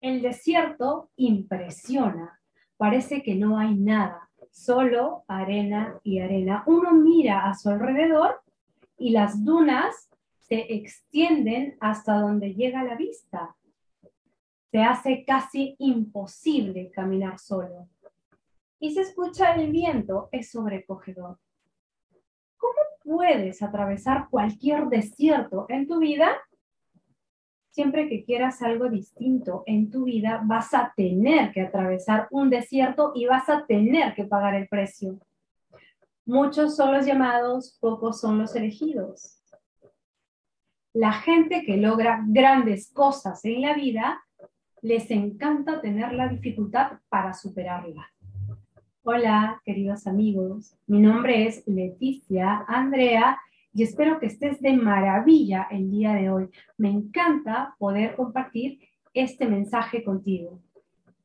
El desierto impresiona. Parece que no hay nada, solo arena y arena. Uno mira a su alrededor y las dunas se extienden hasta donde llega la vista. Se hace casi imposible caminar solo. Y se escucha el viento, es sobrecogedor. ¿Cómo puedes atravesar cualquier desierto en tu vida siempre que quieras algo distinto en tu vida, vas a tener que atravesar un desierto y vas a tener que pagar el precio. Muchos son los llamados, pocos son los elegidos. La gente que logra grandes cosas en la vida, les encanta tener la dificultad para superarla. Hola, queridos amigos. Mi nombre es Leticia Andrea y espero que estés de maravilla el día de hoy. Me encanta poder compartir este mensaje contigo.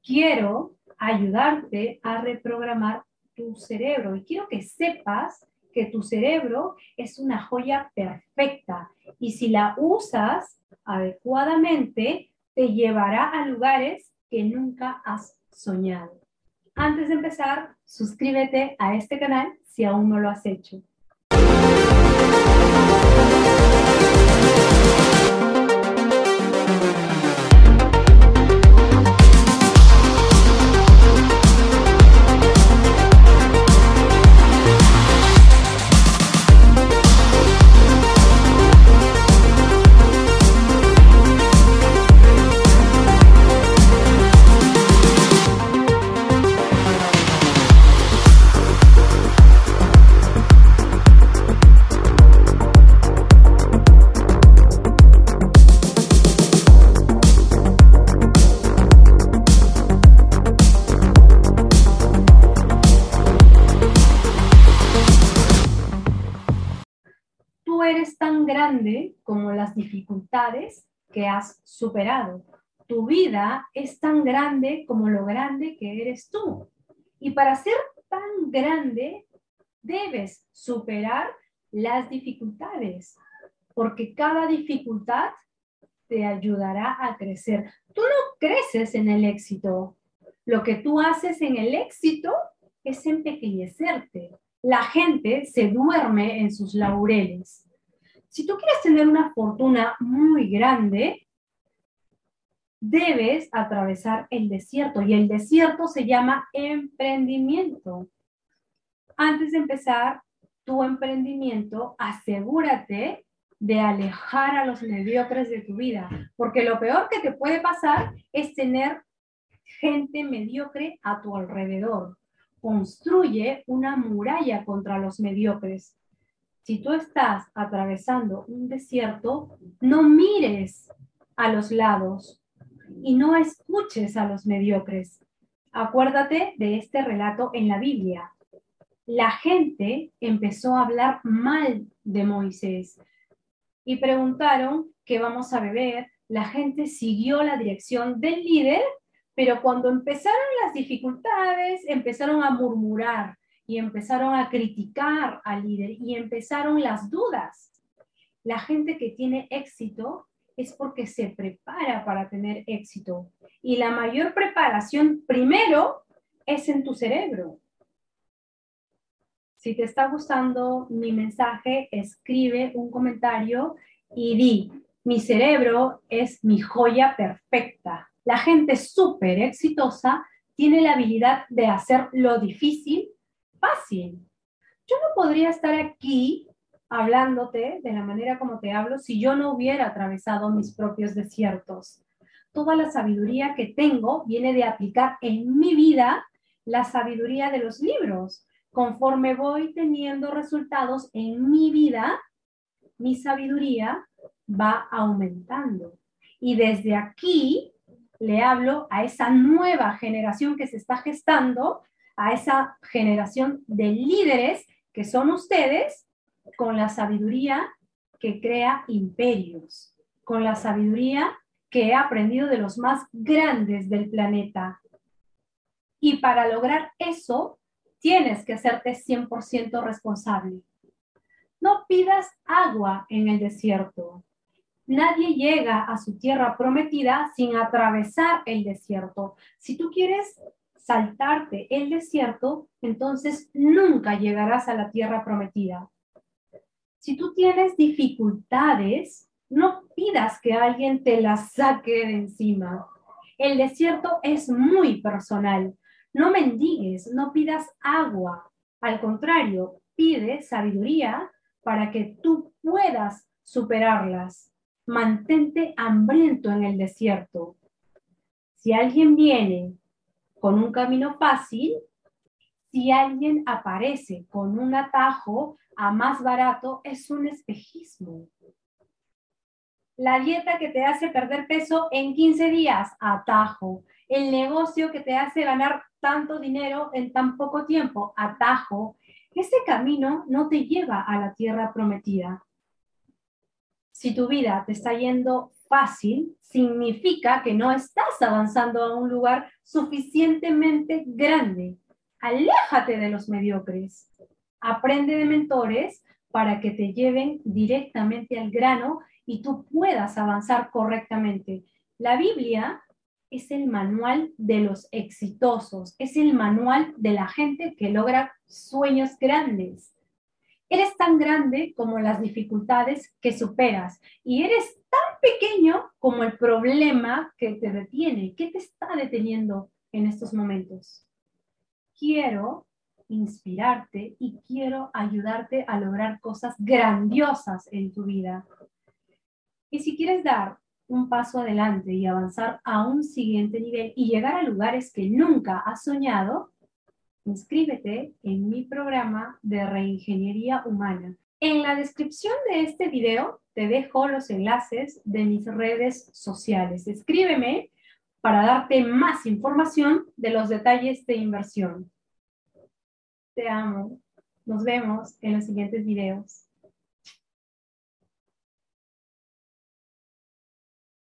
Quiero ayudarte a reprogramar tu cerebro y quiero que sepas que tu cerebro es una joya perfecta y si la usas adecuadamente te llevará a lugares que nunca has soñado. Antes de empezar, suscríbete a este canal si aún no lo has hecho. Como las dificultades que has superado. Tu vida es tan grande como lo grande que eres tú. Y para ser tan grande, debes superar las dificultades, porque cada dificultad te ayudará a crecer. Tú no creces en el éxito. Lo que tú haces en el éxito es empequeñecerte. La gente se duerme en sus laureles. Si tú quieres tener una fortuna muy grande, debes atravesar el desierto y el desierto se llama emprendimiento. Antes de empezar tu emprendimiento, asegúrate de alejar a los mediocres de tu vida, porque lo peor que te puede pasar es tener gente mediocre a tu alrededor. Construye una muralla contra los mediocres si tú estás atravesando un desierto, no mires a los lados y no escuches a los mediocres. Acuérdate de este relato en la Biblia. La gente empezó a hablar mal de Moisés y preguntaron qué vamos a beber. La gente siguió la dirección del líder, pero cuando empezaron las dificultades, empezaron a murmurar y empezaron a criticar al líder y empezaron las dudas. La gente que tiene éxito es porque se prepara para tener éxito. Y la mayor preparación primero es en tu cerebro. Si te está gustando mi mensaje, escribe un comentario y di, mi cerebro es mi joya perfecta. La gente súper exitosa tiene la habilidad de hacer lo difícil fácil. Yo no podría estar aquí hablándote de la manera como te hablo si yo no hubiera atravesado mis propios desiertos. Toda la sabiduría que tengo viene de aplicar en mi vida la sabiduría de los libros. Conforme voy teniendo resultados en mi vida, mi sabiduría va aumentando. Y desde aquí le hablo a esa nueva generación que se está gestando a esa generación de líderes que son ustedes con la sabiduría que crea imperios, con la sabiduría que he aprendido de los más grandes del planeta. Y para lograr eso, tienes que hacerte 100% responsable. No pidas agua en el desierto. Nadie llega a su tierra prometida sin atravesar el desierto. Si tú quieres saltarte el desierto, entonces nunca llegarás a la tierra prometida. Si tú tienes dificultades, no pidas que alguien te las saque de encima. El desierto es muy personal. No mendigues, no pidas agua. Al contrario, pide sabiduría para que tú puedas superarlas. Mantente hambriento en el desierto. Si alguien viene con un camino fácil, si alguien aparece con un atajo a más barato, es un espejismo. La dieta que te hace perder peso en 15 días, atajo. El negocio que te hace ganar tanto dinero en tan poco tiempo, atajo. Ese camino no te lleva a la tierra prometida. Si tu vida te está yendo fácil, significa que no estás avanzando a un lugar suficientemente grande. Aléjate de los mediocres. Aprende de mentores para que te lleven directamente al grano y tú puedas avanzar correctamente. La Biblia es el manual de los exitosos, es el manual de la gente que logra sueños grandes. Eres tan grande como las dificultades que superas y eres tan pequeño como el problema que te detiene. ¿Qué te está deteniendo en estos momentos? Quiero inspirarte y quiero ayudarte a lograr cosas grandiosas en tu vida. Y si quieres dar un paso adelante y avanzar a un siguiente nivel y llegar a lugares que nunca has soñado, inscríbete en mi programa de reingeniería humana. En la descripción de este video te dejo los enlaces de mis redes sociales. Escríbeme para darte más información de los detalles de inversión. Te amo. Nos vemos en los siguientes videos.